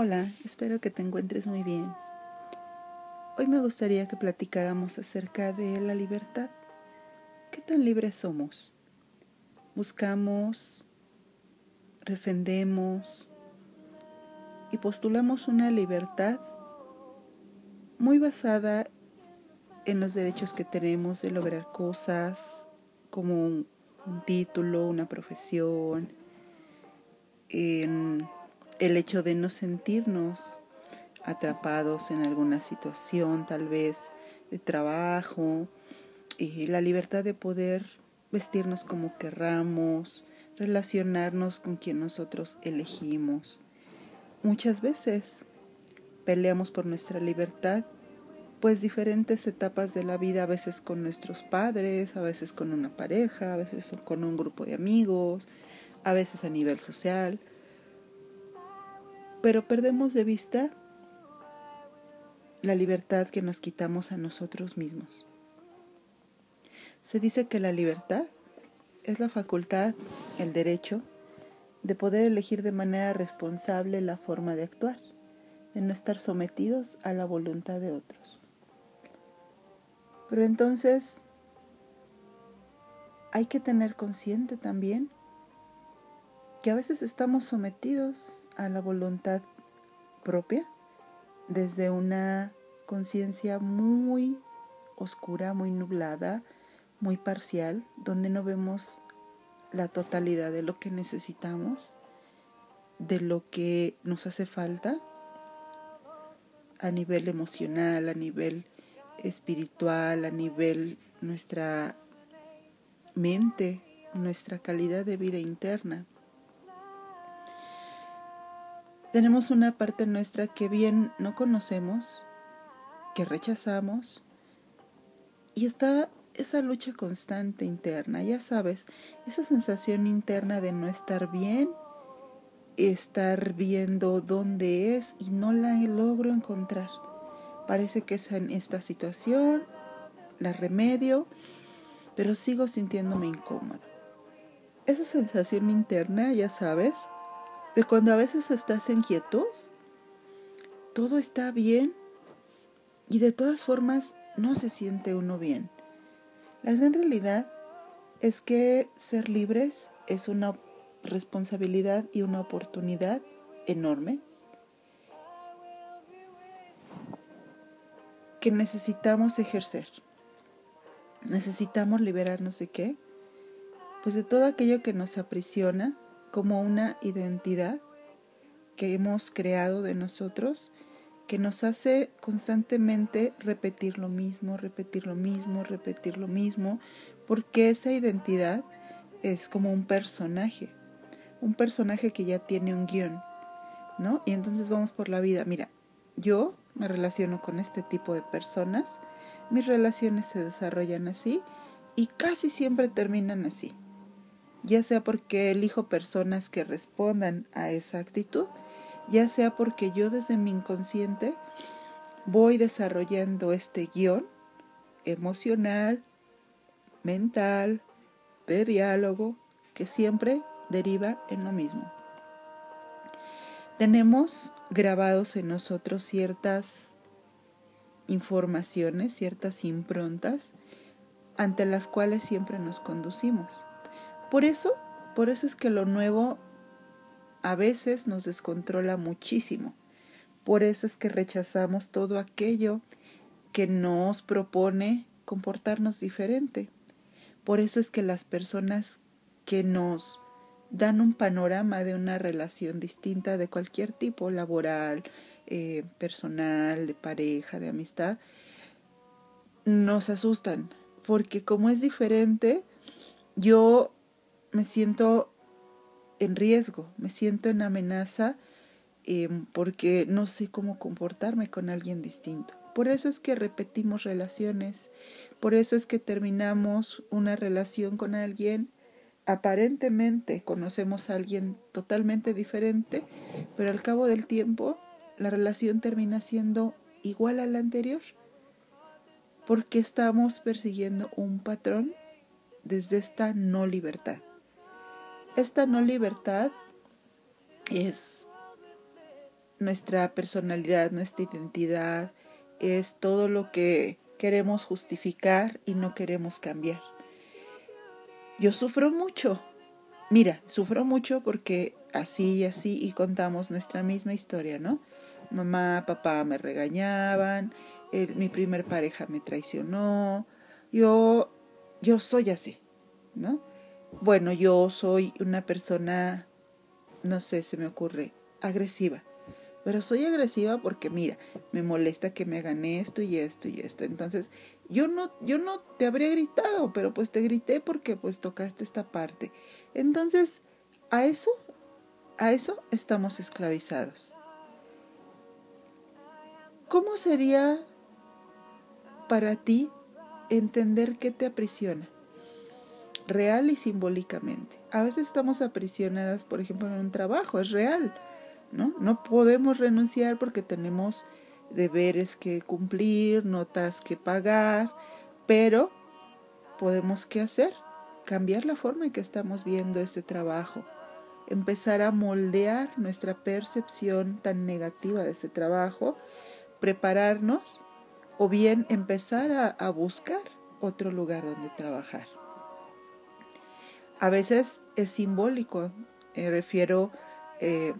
Hola, espero que te encuentres muy bien. Hoy me gustaría que platicáramos acerca de la libertad. ¿Qué tan libres somos? Buscamos, defendemos y postulamos una libertad muy basada en los derechos que tenemos de lograr cosas como un, título, una profesión, en el hecho de no sentirnos atrapados en alguna situación, tal vez de trabajo, y la libertad de poder vestirnos como querramos, relacionarnos con quien nosotros elegimos. Muchas veces peleamos por nuestra libertad, pues diferentes etapas de la vida, a veces con nuestros padres, a veces con una pareja, a veces con un grupo de amigos, a veces a nivel social, pero perdemos de vista la libertad que nos quitamos a nosotros mismos. Se dice que la libertad es la facultad, el derecho, de poder elegir de manera responsable la forma de actuar, de no estar sometidos a la voluntad de otros. Pero entonces hay que tener consciente también que a veces estamos sometidos a la voluntad propia desde una conciencia muy oscura, muy nublada, muy parcial, donde no vemos la totalidad de lo que necesitamos, de lo que nos hace falta a nivel emocional, a nivel espiritual, a nivel nuestra mente, nuestra calidad de vida interna. Tenemos una parte nuestra que bien no conocemos, que rechazamos, y está esa lucha constante interna, ya sabes, esa sensación interna de no estar bien, estar viendo dónde es y no la logro encontrar. Parece que es en esta situación, la remedio, pero sigo sintiéndome incómoda. Esa sensación interna, ya sabes, cuando a veces estás en quietud, todo está bien y de todas formas no se siente uno bien. La gran realidad es que ser libres es una responsabilidad y una oportunidad enormes que necesitamos ejercer. Necesitamos liberarnos de qué? Pues de todo aquello que nos aprisiona como una identidad que hemos creado de nosotros que nos hace constantemente repetir lo mismo, repetir lo mismo, repetir lo mismo, porque esa identidad es como un personaje, un personaje que ya tiene un guion, ¿no? Y entonces vamos por la vida. Mira, yo me relaciono con este tipo de personas, mis relaciones se desarrollan así y casi siempre terminan así ya sea porque elijo personas que respondan a esa actitud, ya sea porque yo desde mi inconsciente voy desarrollando este guion emocional, mental, de diálogo, que siempre deriva en lo mismo. Tenemos grabados en nosotros ciertas informaciones, ciertas improntas ante las cuales siempre nos conducimos. Por eso, por eso es que lo nuevo a veces nos descontrola muchísimo. Por eso es que rechazamos todo aquello que nos propone comportarnos diferente. Por eso es que las personas que nos dan un panorama de una relación distinta de cualquier tipo, laboral, eh, personal, de pareja, de amistad, nos asustan. Porque como es diferente, yo me siento en riesgo, me siento en amenaza em, porque no sé cómo comportarme con alguien distinto. Por eso es que repetimos relaciones, por eso es que terminamos una relación con alguien, aparentemente conocemos a alguien totalmente diferente, pero al cabo del tiempo la relación termina siendo igual a la anterior, porque estamos persiguiendo un patrón desde esta no libertad. Esta no libertad es nuestra personalidad, nuestra identidad, es todo lo que queremos justificar y no queremos cambiar. Yo sufro mucho. Mira, sufro mucho porque así y así y contamos nuestra misma historia, ¿no? Mamá, papá me regañaban, mi primer pareja me traicionó, yo, yo soy así, ¿no? Bueno, yo soy una persona, no sé, se me ocurre, agresiva. Pero soy agresiva porque mira, me molesta que me hagan esto y esto y esto. Entonces, yo no, yo no te habría gritado, pero pues te grité porque pues tocaste esta parte. Entonces, a eso, a eso estamos esclavizados. ¿Cómo sería para ti entender qué te aprisiona? Real y simbólicamente. A veces estamos aprisionadas, por ejemplo, en un trabajo, es real ¿no? No podemos renunciar porque tenemos deberes que cumplir, notas que pagar, pero podemos qué hacer? Cambiar la forma en que estamos viendo ese trabajo, empezar a moldear nuestra percepción tan negativa de ese trabajo, prepararnos o bien empezar a, buscar otro lugar donde trabajar. A veces es simbólico, me refiero eh,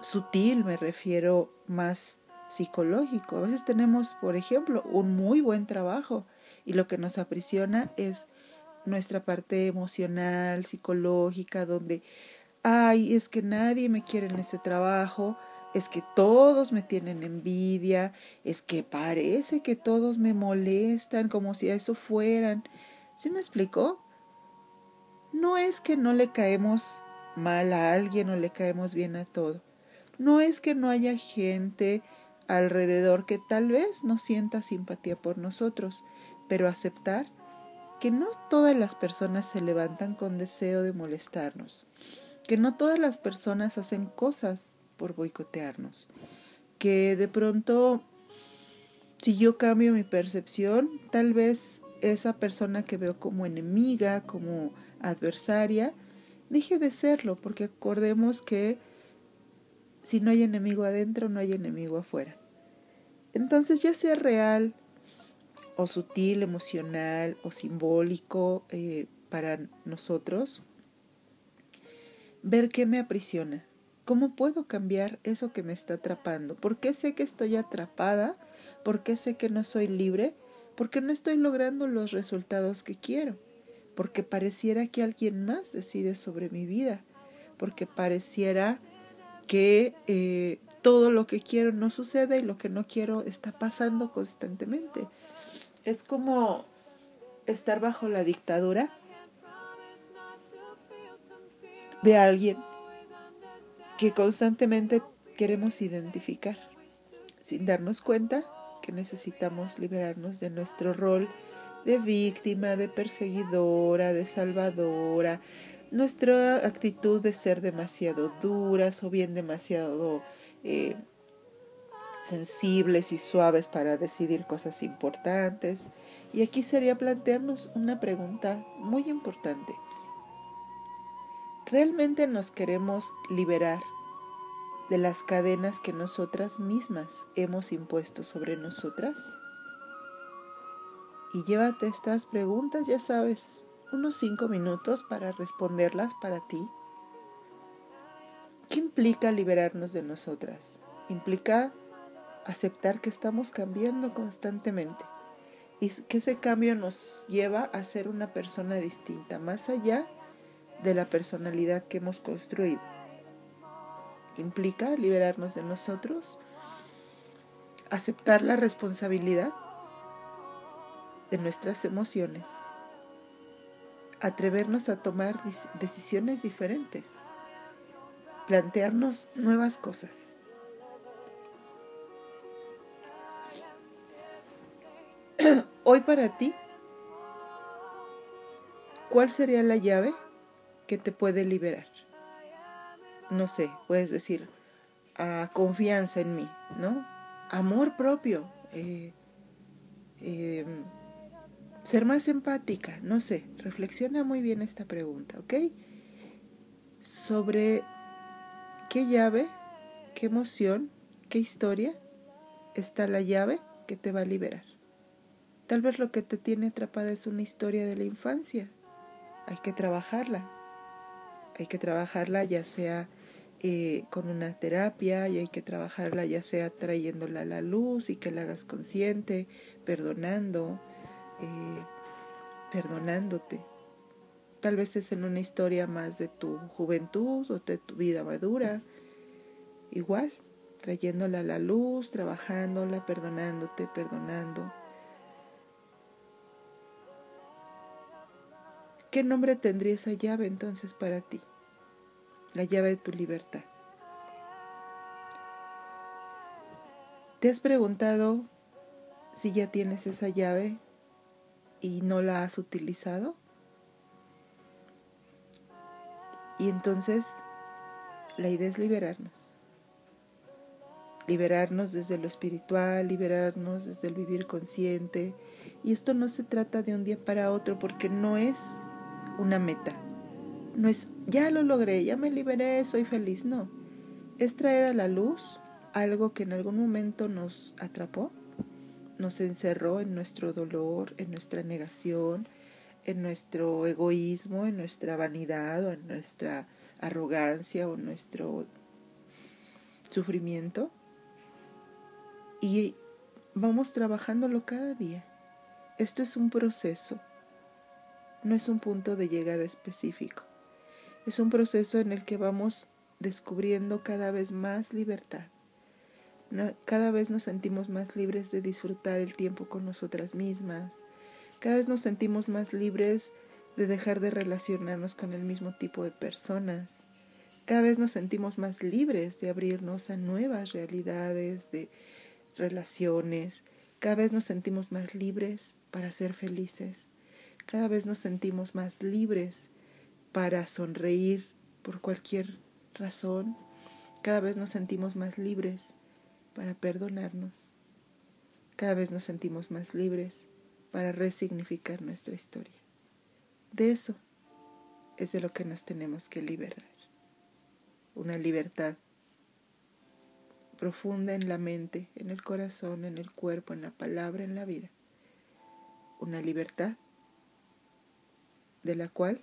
sutil, me refiero más psicológico. A veces tenemos, por ejemplo, un muy buen trabajo y lo que nos aprisiona es nuestra parte emocional, psicológica, donde, ay, es que nadie me quiere en ese trabajo, es que todos me tienen envidia, es que parece que todos me molestan como si a eso fueran. ¿Sí me explicó? No es que no le caemos mal a alguien o le caemos bien a todo. No es que no haya gente alrededor que tal vez no sienta simpatía por nosotros, pero aceptar que no todas las personas se levantan con deseo de molestarnos, que no todas las personas hacen cosas por boicotearnos, que de pronto si yo cambio mi percepción, tal vez esa persona que veo como enemiga, como adversaria, deje de serlo, porque acordemos que si no hay enemigo adentro, no hay enemigo afuera. Entonces, ya sea real o sutil, emocional o simbólico eh, para nosotros, ver qué me aprisiona. ¿Cómo puedo cambiar eso que me está atrapando? ¿Por qué sé que estoy atrapada? ¿Por qué sé que no soy libre? ¿Por qué no estoy logrando los resultados que quiero? Porque pareciera que alguien más decide sobre mi vida. Porque pareciera que eh, todo lo que quiero no sucede y lo que no quiero está pasando constantemente. Es como estar bajo la dictadura de alguien que constantemente queremos identificar, sin darnos cuenta que necesitamos liberarnos de nuestro rol de víctima, de perseguidora, de salvadora, nuestra actitud de ser demasiado duras o bien demasiado eh, sensibles y suaves para decidir cosas importantes. Y aquí sería plantearnos una pregunta muy importante. ¿Realmente nos queremos liberar de las cadenas que nosotras mismas hemos impuesto sobre nosotras? Y llévate estas preguntas, ya sabes, unos cinco minutos para responderlas para ti. ¿Qué implica liberarnos de nosotras? Implica aceptar que estamos cambiando constantemente y que ese cambio nos lleva a ser una persona distinta, más allá de la personalidad que hemos construido. Implica liberarnos de nosotros, aceptar la responsabilidad de nuestras emociones atrevernos a tomar decisiones diferentes, plantearnos nuevas cosas. Hoy para ti, ¿cuál sería la llave que te puede liberar? No sé, puedes decir, confianza en mí, ¿no? Amor propio. Eh, eh, ser más empática, no sé, reflexiona muy bien esta pregunta, ¿ok? Sobre qué llave, qué emoción, qué historia está la llave que te va a liberar. Tal vez lo que te tiene atrapada es una historia de la infancia. Hay que trabajarla. Hay que trabajarla ya sea eh, con una terapia y hay que trabajarla ya sea trayéndola a la luz y que la hagas consciente, perdonando, eh, perdonándote. Tal vez es en una historia más de tu juventud o de tu vida madura. Igual, trayéndola a la luz, trabajándola, perdonándote, perdonando. ¿Qué nombre tendría esa llave entonces para ti? La llave de tu libertad. ¿Te has preguntado si ya tienes esa llave y no la has utilizado? Y entonces la idea es liberarnos. Liberarnos desde lo espiritual, liberarnos desde el vivir consciente. Y esto no se trata de un día para otro porque no es una meta. No es, ya lo logré, ya me liberé, soy feliz. No. Es traer a la luz algo que en algún momento nos atrapó, nos encerró en nuestro dolor, en nuestra negación, en nuestro egoísmo, en nuestra vanidad o en nuestra arrogancia o nuestro sufrimiento. Y vamos trabajándolo cada día. Esto es un proceso no es un punto de llegada específico. Es un proceso en el que vamos descubriendo cada vez más libertad. Cada vez nos sentimos más libres de disfrutar el tiempo con nosotras mismas. Cada vez nos sentimos más libres de dejar de relacionarnos con el mismo tipo de personas. Cada vez nos sentimos más libres de abrirnos a nuevas realidades, de relaciones. Cada vez nos sentimos más libres para ser felices. Cada vez nos sentimos más libres para sonreír por cualquier razón. Cada vez nos sentimos más libres para perdonarnos. Cada vez nos sentimos más libres para resignificar nuestra historia. De eso es de lo que nos tenemos que liberar. Una libertad profunda en la mente, en el corazón, en el cuerpo, en la palabra, en la vida. Una libertad de la cual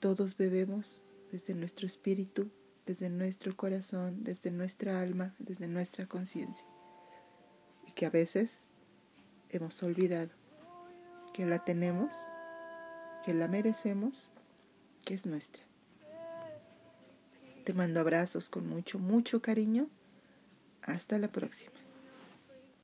todos bebemos desde nuestro espíritu, desde nuestro corazón, desde nuestra alma, desde nuestra conciencia, y que a veces hemos olvidado que la tenemos, que la merecemos, que es nuestra. Te mando abrazos con mucho, mucho cariño. Hasta la próxima.